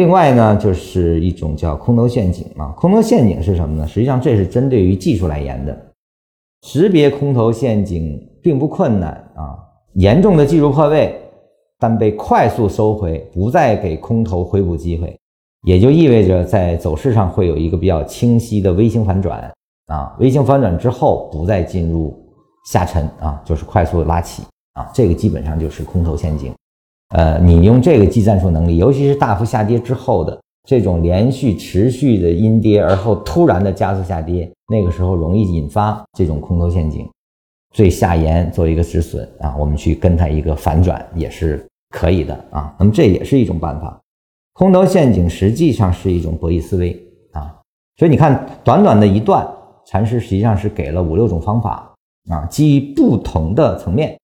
另外呢，就是一种叫空头陷阱啊。空头陷阱是什么呢？实际上这是针对于技术来言的，识别空头陷阱并不困难啊。严重的技术破位，但被快速收回，不再给空头回补机会，也就意味着在走势上会有一个比较清晰的微型反转啊。微型反转之后，不再进入下沉啊，就是快速拉起啊，这个基本上就是空头陷阱。呃，你用这个技战术能力，尤其是大幅下跌之后的这种连续持续的阴跌，而后突然的加速下跌，那个时候容易引发这种空头陷阱，最下沿做一个止损啊，我们去跟它一个反转也是可以的啊。那么这也是一种办法。空头陷阱实际上是一种博弈思维啊，所以你看，短短的一段，禅师实际上是给了五六种方法啊，基于不同的层面